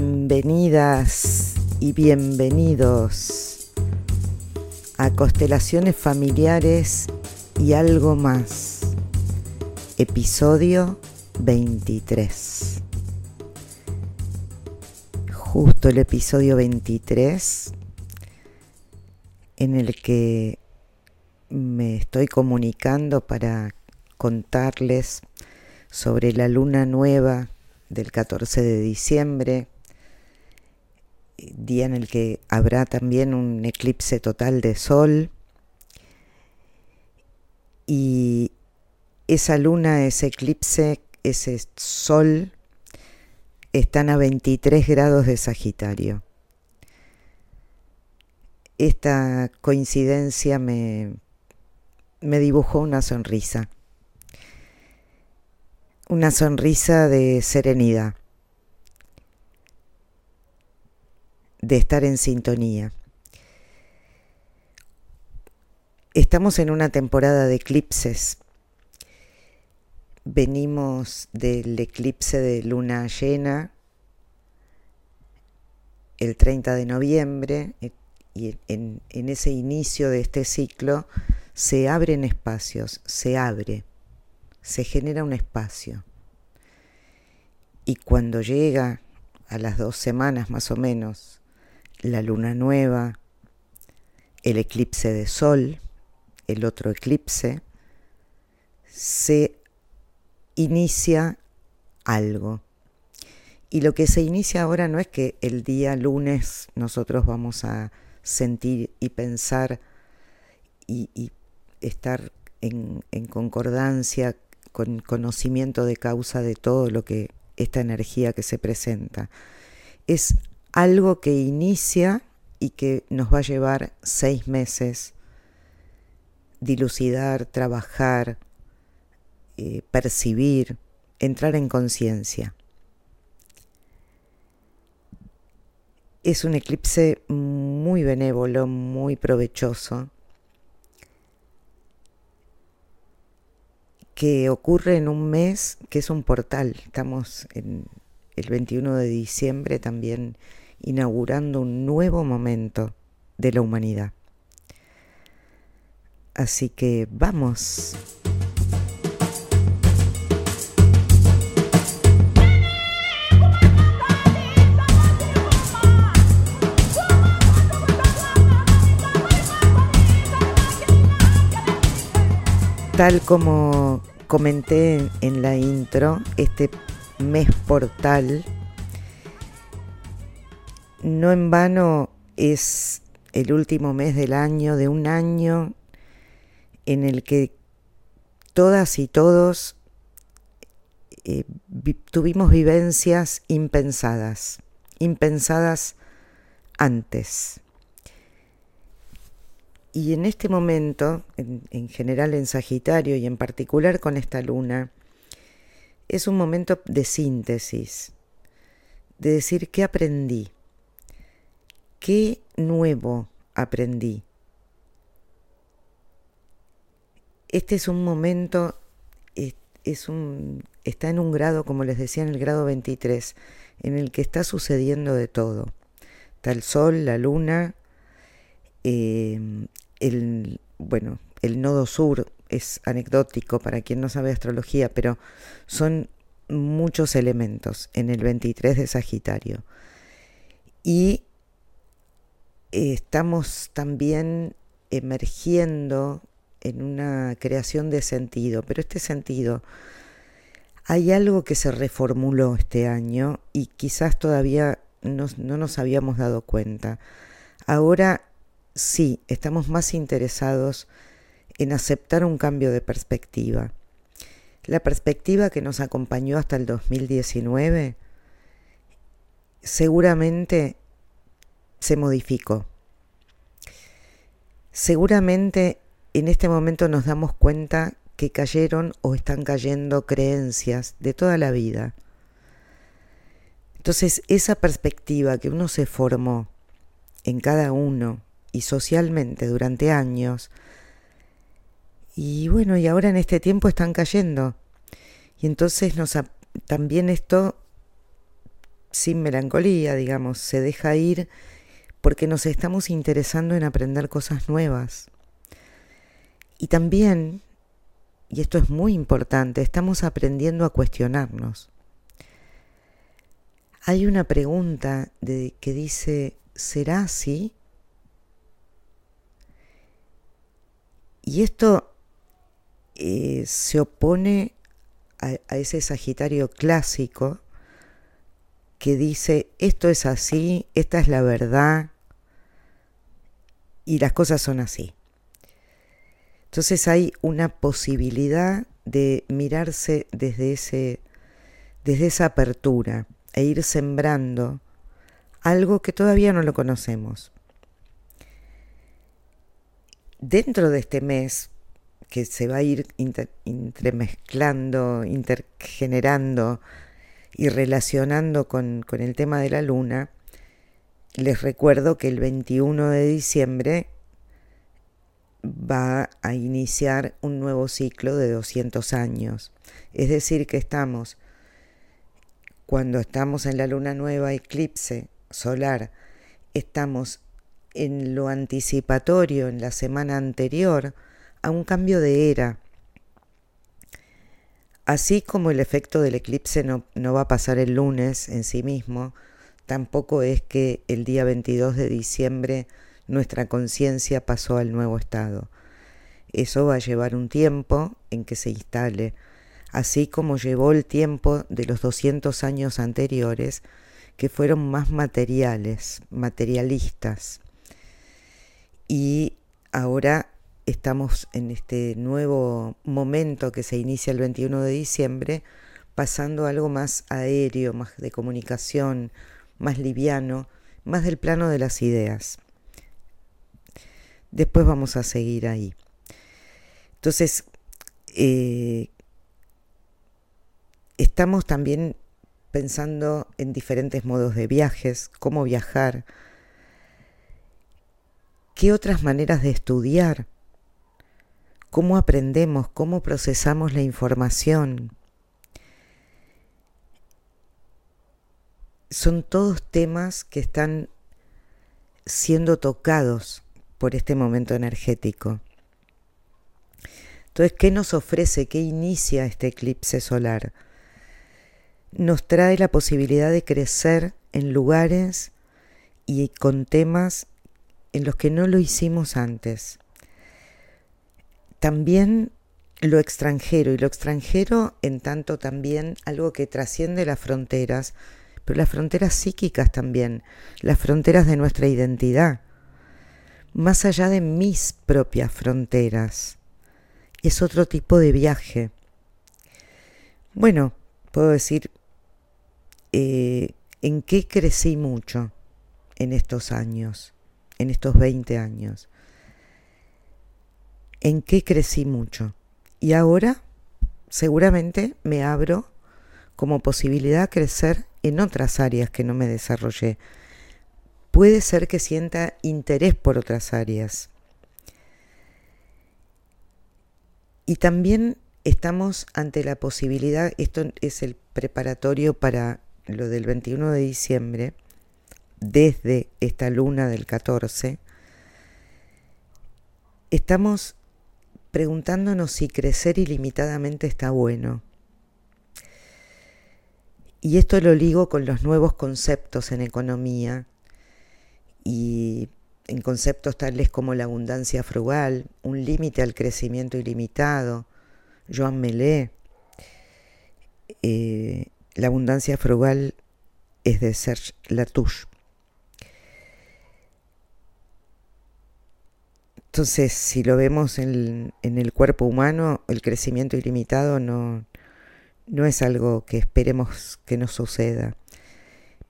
Bienvenidas y bienvenidos a Constelaciones Familiares y algo más. Episodio 23. Justo el episodio 23 en el que me estoy comunicando para contarles sobre la luna nueva del 14 de diciembre, día en el que habrá también un eclipse total de sol. Y esa luna, ese eclipse, ese sol, están a 23 grados de Sagitario. Esta coincidencia me, me dibujó una sonrisa una sonrisa de serenidad, de estar en sintonía. Estamos en una temporada de eclipses. Venimos del eclipse de luna llena el 30 de noviembre y en, ese inicio de este ciclo se abren espacios, se abre se genera un espacio. Y cuando llega a las dos semanas más o menos la luna nueva, el eclipse de sol, el otro eclipse, se inicia algo. Y lo que se inicia ahora no es que el día lunes nosotros vamos a sentir y pensar y, estar en, en concordancia con conocimiento de causa de todo lo que esta energía que se presenta. Es algo que inicia y que nos va a llevar seis meses dilucidar, trabajar, eh, percibir, entrar en conciencia. Es un eclipse muy benévolo, muy provechoso, que ocurre en un mes que es un portal. Estamos en el 21 de diciembre también inaugurando un nuevo momento de la humanidad. Así que vamos. Tal como comenté en la intro, este mes portal, no en vano es el último mes del año, de un año en el que todas y todos eh, tuvimos vivencias impensadas, impensadas antes. Y en este momento, en, general en Sagitario y en particular con esta luna, es un momento de síntesis, de decir qué aprendí, qué nuevo aprendí. Este es un momento, es un, está en un grado, como les decía, en el grado 23, en el que está sucediendo de todo. Está el sol, la luna, eh, el, bueno, el nodo sur es anecdótico para quien no sabe astrología, pero son muchos elementos en el 23 de Sagitario. Y estamos también emergiendo en una creación de sentido, pero este sentido, hay algo que se reformuló este año y quizás todavía no nos habíamos dado cuenta. Ahora sí, estamos más interesados en aceptar un cambio de perspectiva. La perspectiva que nos acompañó hasta el 2019 seguramente se modificó. Seguramente en este momento nos damos cuenta que cayeron o están cayendo creencias de toda la vida. Entonces esa perspectiva que uno se formó en cada uno y socialmente durante años. Y bueno, y ahora en este tiempo están cayendo. Y entonces nos, también esto sin melancolía, digamos, se deja ir porque nos estamos interesando en aprender cosas nuevas. Y también, y esto es muy importante, estamos aprendiendo a cuestionarnos. Hay una pregunta de, que dice, ¿será así? Y esto eh, se opone a ese Sagitario clásico que dice, esto es así, esta es la verdad, y las cosas son así. Entonces hay una posibilidad de mirarse desde, ese, desde esa apertura e ir sembrando algo que todavía no lo conocemos. Dentro de este mes, que se va a ir entremezclando, intergenerando y relacionando con, con el tema de la luna, les recuerdo que el 21 de diciembre va a iniciar un nuevo ciclo de 200 años. Es decir, que estamos, cuando estamos en la luna nueva eclipse solar, estamos en lo anticipatorio en la semana anterior a un cambio de era Así como el efecto del eclipse no, va a pasar el lunes en sí mismo, tampoco es que el día 22 de diciembre nuestra conciencia pasó al nuevo estado. Eso va a llevar un tiempo en que se instale, así como llevó el tiempo de los 200 años anteriores, que fueron más materiales, materialistas. Y ahora estamos en este nuevo momento que se inicia el 21 de diciembre, pasando a algo más aéreo, más de comunicación, más liviano, más del plano de las ideas. Después vamos a seguir ahí. Entonces, eh, estamos también pensando en diferentes modos de viajes, cómo viajar, qué otras maneras de estudiar cómo aprendemos, cómo procesamos la información. Son todos temas que están siendo tocados por este momento energético. Entonces, ¿qué nos ofrece? ¿Qué inicia este eclipse solar? Nos trae la posibilidad de crecer en lugares y con temas en los que no lo hicimos antes también lo extranjero, y lo extranjero en tanto también algo que trasciende las fronteras, pero las fronteras psíquicas también, las fronteras de nuestra identidad, más allá de mis propias fronteras. Es otro tipo de viaje. Bueno, puedo decir, eh, ¿en qué crecí mucho en estos años, en estos 20 años? en qué crecí mucho. Y ahora seguramente me abro como posibilidad a crecer en otras áreas que no me desarrollé. Puede ser que sienta interés por otras áreas. Y también estamos ante la posibilidad, esto es el preparatorio para lo del 21 de diciembre, desde esta luna del 14, estamos preguntándonos si crecer ilimitadamente está bueno. Y esto lo ligo con los nuevos conceptos en economía y en conceptos tales como la abundancia frugal, un límite al crecimiento ilimitado, Joan Melé. Eh, la abundancia frugal es de Serge Latouche. Entonces, si lo vemos en, el cuerpo humano, el crecimiento ilimitado no, no es algo que esperemos que nos suceda.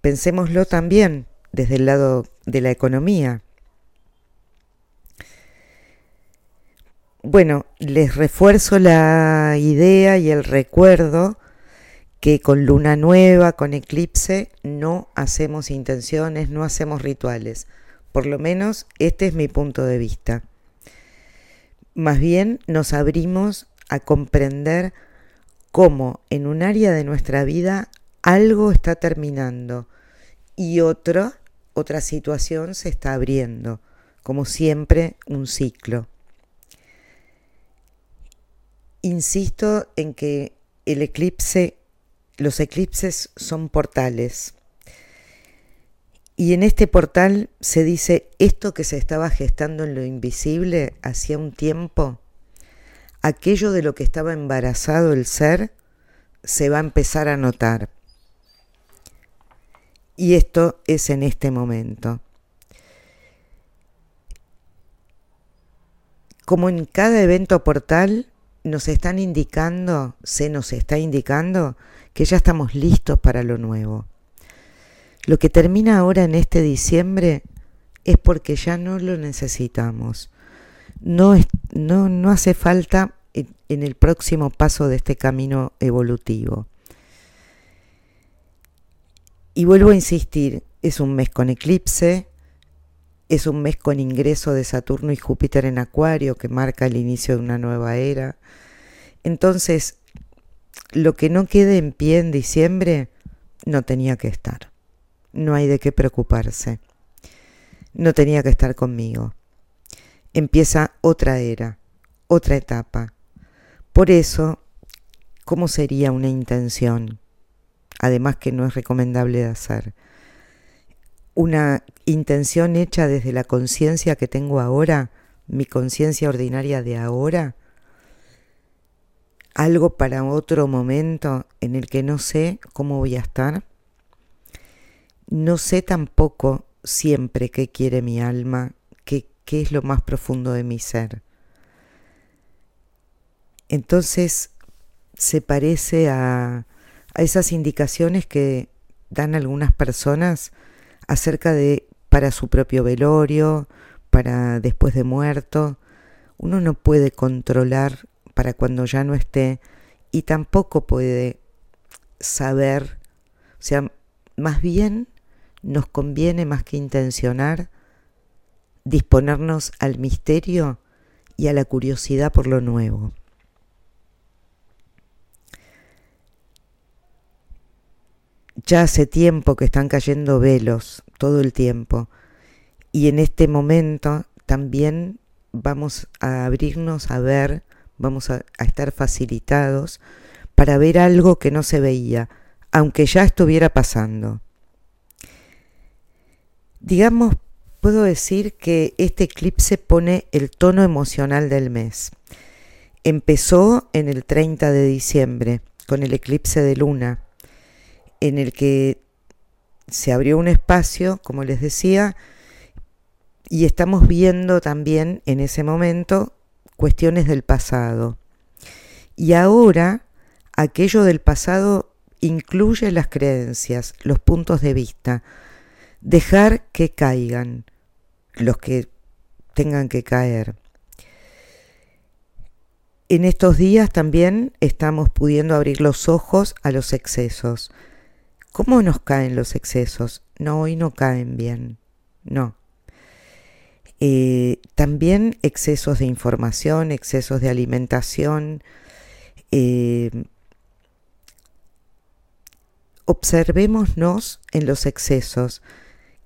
Pensémoslo también desde el lado de la economía. Bueno, les refuerzo la idea y el recuerdo que con luna nueva, con eclipse, no hacemos intenciones, no hacemos rituales. Por lo menos este es mi punto de vista. Más bien nos abrimos a comprender cómo en un área de nuestra vida algo está terminando y otra, otra situación se está abriendo, como siempre un ciclo. Insisto en que el eclipse, los eclipses son portales. Y en este portal se dice esto que se estaba gestando en lo invisible hacía un tiempo, aquello de lo que estaba embarazado el ser, se va a empezar a notar. Y esto es en este momento. Como en cada evento portal, nos están indicando, se nos está indicando que ya estamos listos para lo nuevo. Lo que termina ahora en este diciembre es porque ya no lo necesitamos. No, no, no hace falta en el próximo paso de este camino evolutivo. Y vuelvo a insistir, es un mes con eclipse, es un mes con ingreso de Saturno y Júpiter en Acuario que marca el inicio de una nueva era. Entonces, lo que no quede en pie en diciembre no tenía que estar. No hay de qué preocuparse. No tenía que estar conmigo. Empieza otra era, otra etapa. Por eso, ¿cómo sería una intención? además que no es recomendable de hacer. Una intención hecha desde la conciencia que tengo ahora, mi conciencia ordinaria de ahora, algo para otro momento en el que no sé cómo voy a estar. No sé tampoco siempre qué quiere mi alma, qué, qué es lo más profundo de mi ser. Entonces se parece a esas indicaciones que dan algunas personas acerca de para su propio velorio, para después de muerto. Uno no puede controlar para cuando ya no esté y tampoco puede saber, o sea, más bien nos conviene más que intencionar disponernos al misterio y a la curiosidad por lo nuevo. Ya hace tiempo que están cayendo velos, todo el tiempo. Y en este momento también vamos a abrirnos a ver, vamos a, estar facilitados para ver algo que no se veía, aunque ya estuviera pasando. Digamos, puedo decir que este eclipse pone el tono emocional del mes. Empezó en el 30 de diciembre con el eclipse de luna en el que se abrió un espacio, como les decía, y estamos viendo también en ese momento cuestiones del pasado. Y ahora aquello del pasado incluye las creencias, los puntos de vista, dejar que caigan los que tengan que caer. En estos días también estamos pudiendo abrir los ojos a los excesos, ¿Cómo nos caen los excesos? No, hoy no caen bien, no. Eh, también excesos de información, excesos de alimentación. Eh, observémonos en los excesos,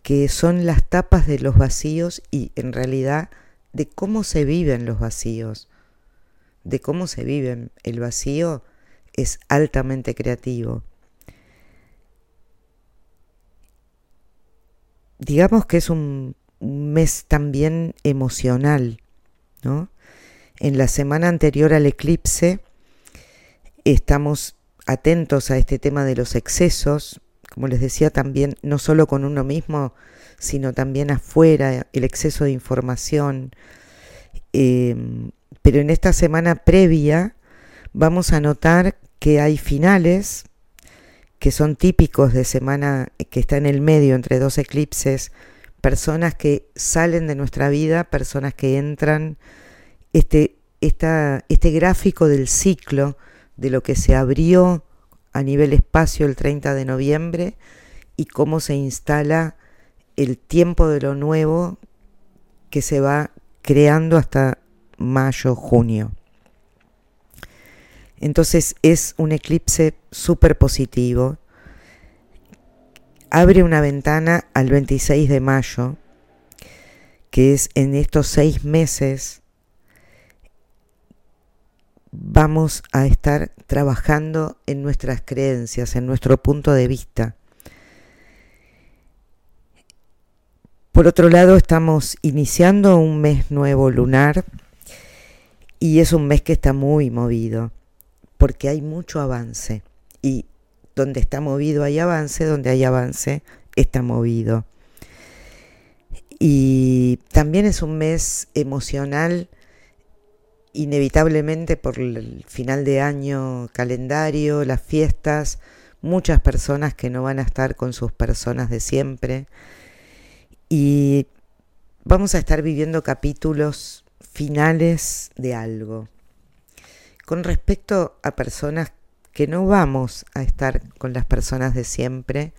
que son las tapas de los vacíos y en realidad de cómo se viven los vacíos, de cómo se viven. El vacío es altamente creativo. Digamos que es un mes también emocional, ¿no? En la semana anterior al eclipse estamos atentos a este tema de los excesos, como les decía también, no solo con uno mismo, sino también afuera, el exceso de información. Em, pero en esta semana previa vamos a notar que hay finales que son típicos de semana que está en el medio entre dos eclipses, personas que salen de nuestra vida, personas que entran, este, este gráfico del ciclo de lo que se abrió a nivel espacio el 30 de noviembre y cómo se instala el tiempo de lo nuevo que se va creando hasta mayo, junio. Entonces es un eclipse súper positivo. abre una ventana al 26 de mayo, que es en estos seis meses vamos a estar trabajando en nuestras creencias, en nuestro punto de vista. Por otro lado, estamos iniciando un mes nuevo lunar y es un mes que está muy movido porque hay mucho avance y donde está movido hay avance, donde hay avance está movido. Y también es un mes emocional inevitablemente por el final de año calendario, las fiestas, muchas personas que no van a estar con sus personas de siempre y vamos a estar viviendo capítulos finales de algo. Con respecto a personas que no vamos a estar con las personas de siempre,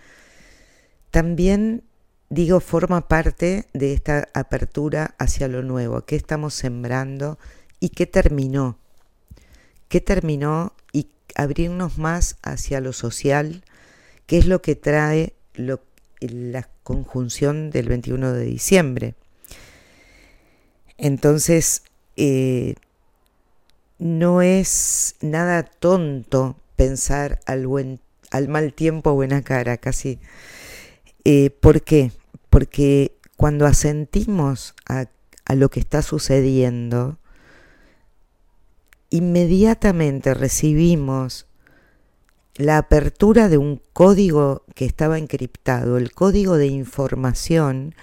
también digo forma parte de esta apertura hacia lo nuevo, que estamos sembrando y qué terminó. ¿Qué terminó y abrirnos más hacia lo social? ¿Qué es lo que trae la conjunción del 21 de diciembre? Entonces, eh, no es nada tonto pensar al, mal tiempo buena cara, casi. Eh, ¿Por qué? Porque cuando asentimos a lo que está sucediendo, inmediatamente recibimos la apertura de un código que estaba encriptado, el código de información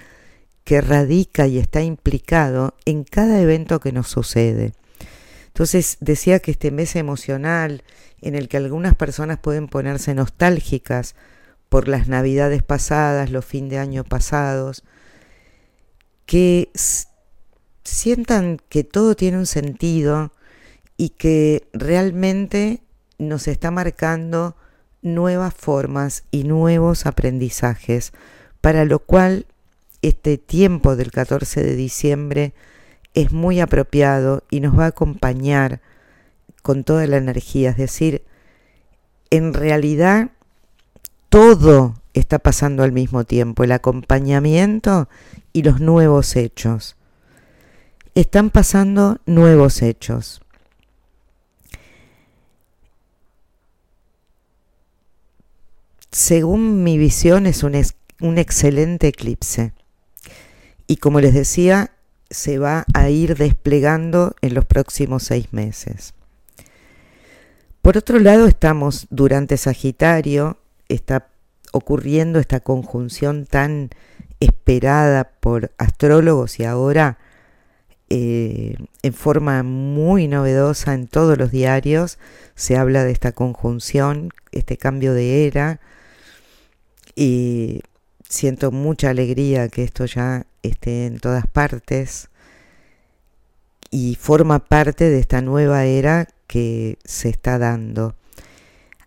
que radica y está implicado en cada evento que nos sucede. Entonces decía que este mes emocional en el que algunas personas pueden ponerse nostálgicas por las navidades pasadas, los fin de año pasados, que sientan que todo tiene un sentido, y que realmente nos está marcando nuevas formas y nuevos aprendizajes, para lo cual este tiempo del 14 de diciembre es muy apropiado y nos va a acompañar con toda la energía, es decir, en realidad todo está pasando al mismo tiempo, el acompañamiento y los nuevos hechos. Están pasando nuevos hechos. según mi visión, es un, un excelente eclipse. Y como les decía, se va a ir desplegando en los próximos seis meses. Por otro lado, estamos durante Sagitario, está ocurriendo esta conjunción tan esperada por astrólogos y ahora eh, en forma muy novedosa en todos los diarios se habla de esta conjunción, este cambio de era, y siento mucha alegría que esto ya esté en todas partes y forma parte de esta nueva era que se está dando.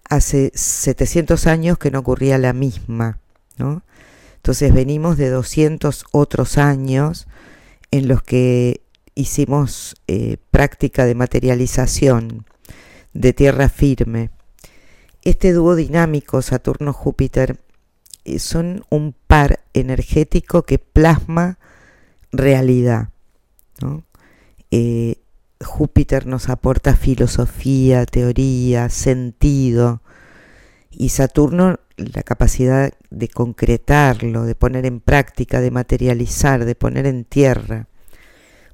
Hace 700 años que no ocurría la misma, ¿no? Entonces venimos de 200 otros años en los que hicimos eh, práctica de materialización de tierra firme. Este dúo dinámico Saturno-Júpiter son un par energético que plasma realidad. Eh, Júpiter nos aporta filosofía, teoría, sentido, y Saturno la capacidad de concretarlo, de poner en práctica, de materializar, de poner en tierra.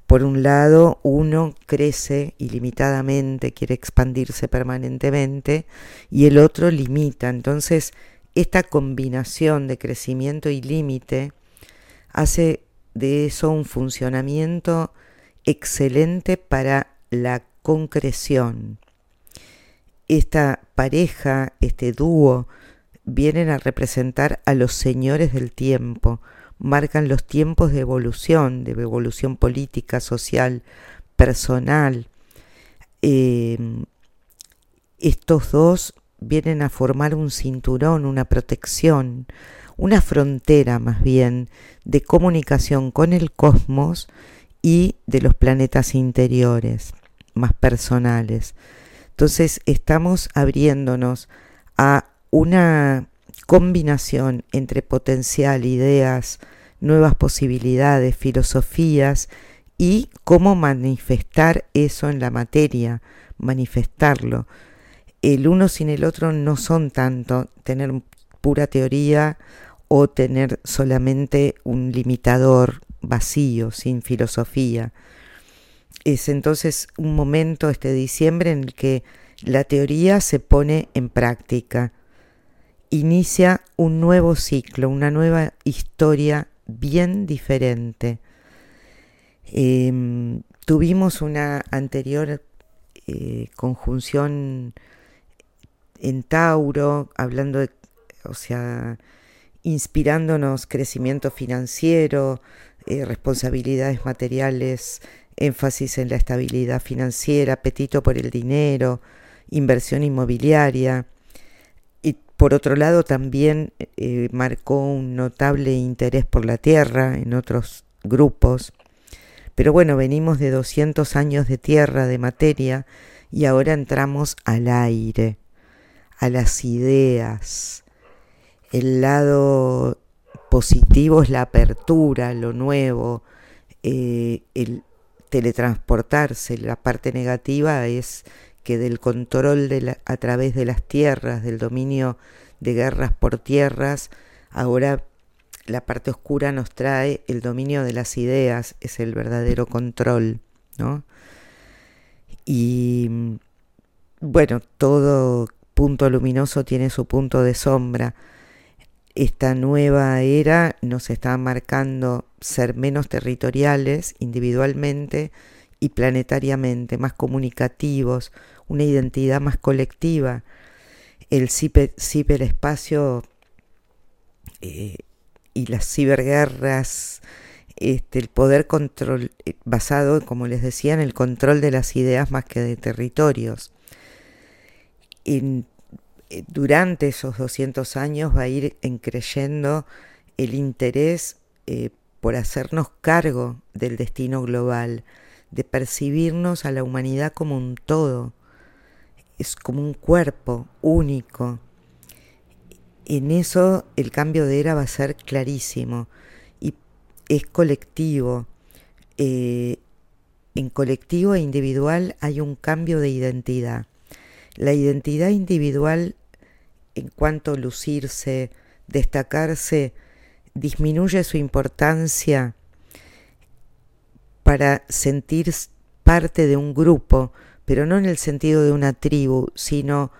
Por un lado, uno crece ilimitadamente, quiere expandirse permanentemente, y el otro limita. Entonces, esta combinación de crecimiento y límite hace de eso un funcionamiento excelente para la concreción. Esta pareja, este dúo, vienen a representar a los señores del tiempo, marcan los tiempos de evolución, de evolución política, social, personal. Eh, estos dos vienen a formar un cinturón, una protección, una frontera más bien de comunicación con el cosmos y de los planetas interiores, más personales. Entonces estamos abriéndonos a una combinación entre potencial, ideas, nuevas posibilidades, filosofías y cómo manifestar eso en la materia, manifestarlo. El uno sin el otro no son tanto tener pura teoría o tener solamente un limitador vacío, sin filosofía. Es entonces un momento este diciembre en el que la teoría se pone en práctica. Inicia un nuevo ciclo, una nueva historia bien diferente. Em, tuvimos una anterior eh, conjunción en Tauro, hablando de, o sea, inspirándonos crecimiento financiero, eh, responsabilidades materiales, énfasis en la estabilidad financiera, apetito por el dinero, inversión inmobiliaria. Y por otro lado también eh, marcó un notable interés por la tierra en otros grupos. Pero bueno, venimos de 200 años de tierra, de materia, y ahora entramos al aire, a las ideas. El lado positivo es la apertura, lo nuevo, eh, el teletransportarse. La parte negativa es que del control de a través de las tierras, del dominio de guerras por tierras, ahora la parte oscura nos trae el dominio de las ideas, es el verdadero control, ¿no? Y bueno, todo punto luminoso tiene su punto de sombra. Esta nueva era nos está marcando ser menos territoriales individualmente y planetariamente, más comunicativos, una identidad más colectiva. El ciberespacio eh, y las ciberguerras, este, el poder control, eh, basado, como les decía, en el control de las ideas más que de territorios. Eh, durante esos 200 años va a ir creyendo el interés por hacernos cargo del destino global, de percibirnos a la humanidad como un todo, es como un cuerpo único. En eso el cambio de era va a ser clarísimo y es colectivo. Eh, en colectivo e individual hay un cambio de identidad. La identidad individual en cuanto lucirse, destacarse, disminuye su importancia para sentir parte de un grupo, pero no en el sentido de una tribu, sino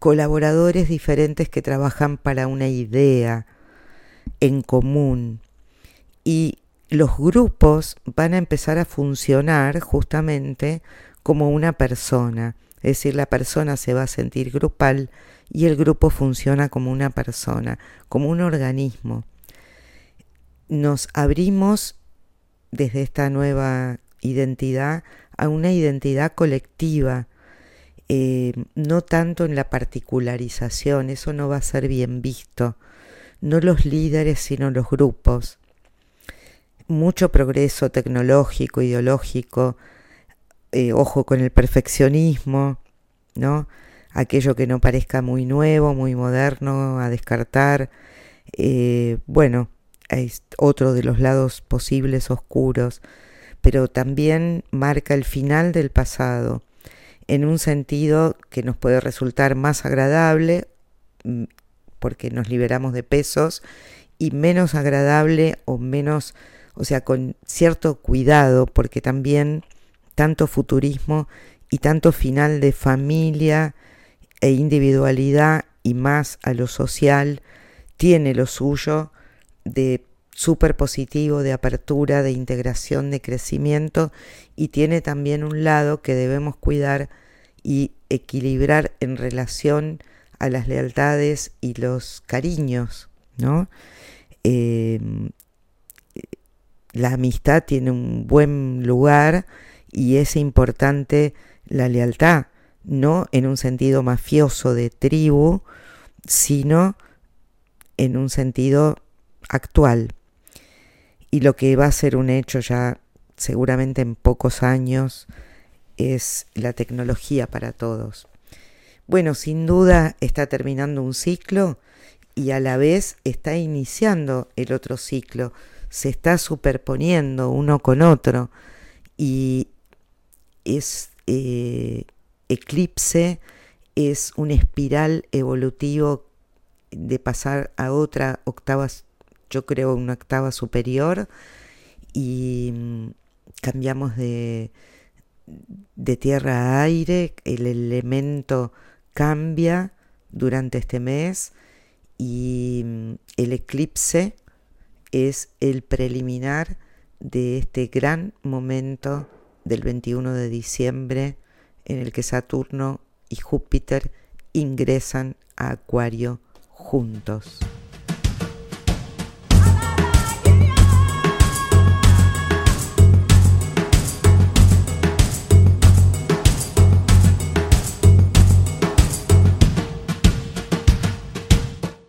colaboradores diferentes que trabajan para una idea en común. Y los grupos van a empezar a funcionar justamente como una persona, es decir, la persona se va a sentir grupal y el grupo funciona como una persona, como un organismo nos abrimos desde esta nueva identidad a una identidad colectiva, eh, no tanto en la particularización, eso no va a ser bien visto, no los líderes sino los grupos. Mucho progreso tecnológico, ideológico, eh, ojo con el perfeccionismo, ¿no? Aquello que no parezca muy nuevo, muy moderno, a descartar. Eh, bueno, es otro de los lados posibles oscuros, pero también marca el final del pasado, en un sentido que nos puede resultar más agradable, mm, porque nos liberamos de pesos, y menos agradable o menos, o sea, con cierto cuidado, porque también tanto futurismo y tanto final de familia e individualidad y más a lo social tiene lo suyo de súper positivo, de apertura, de integración, de crecimiento y tiene también un lado que debemos cuidar y equilibrar en relación a las lealtades y los cariños, ¿no? Em, la amistad tiene un buen lugar y es importante la lealtad, no en un sentido mafioso de tribu, sino en un sentido actual. Y lo que va a ser un hecho ya seguramente en pocos años es la tecnología para todos. Bueno, sin duda está terminando un ciclo y a la vez está iniciando el otro ciclo, se está superponiendo uno con otro y es eh, eclipse, es un espiral evolutivo de pasar a otra octava, yo creo una octava superior y mm, cambiamos de, de tierra a aire, el elemento cambia durante este mes y mm, el eclipse es el preliminar de este gran momento del 21 de diciembre en el que Saturno y Júpiter ingresan a Acuario juntos.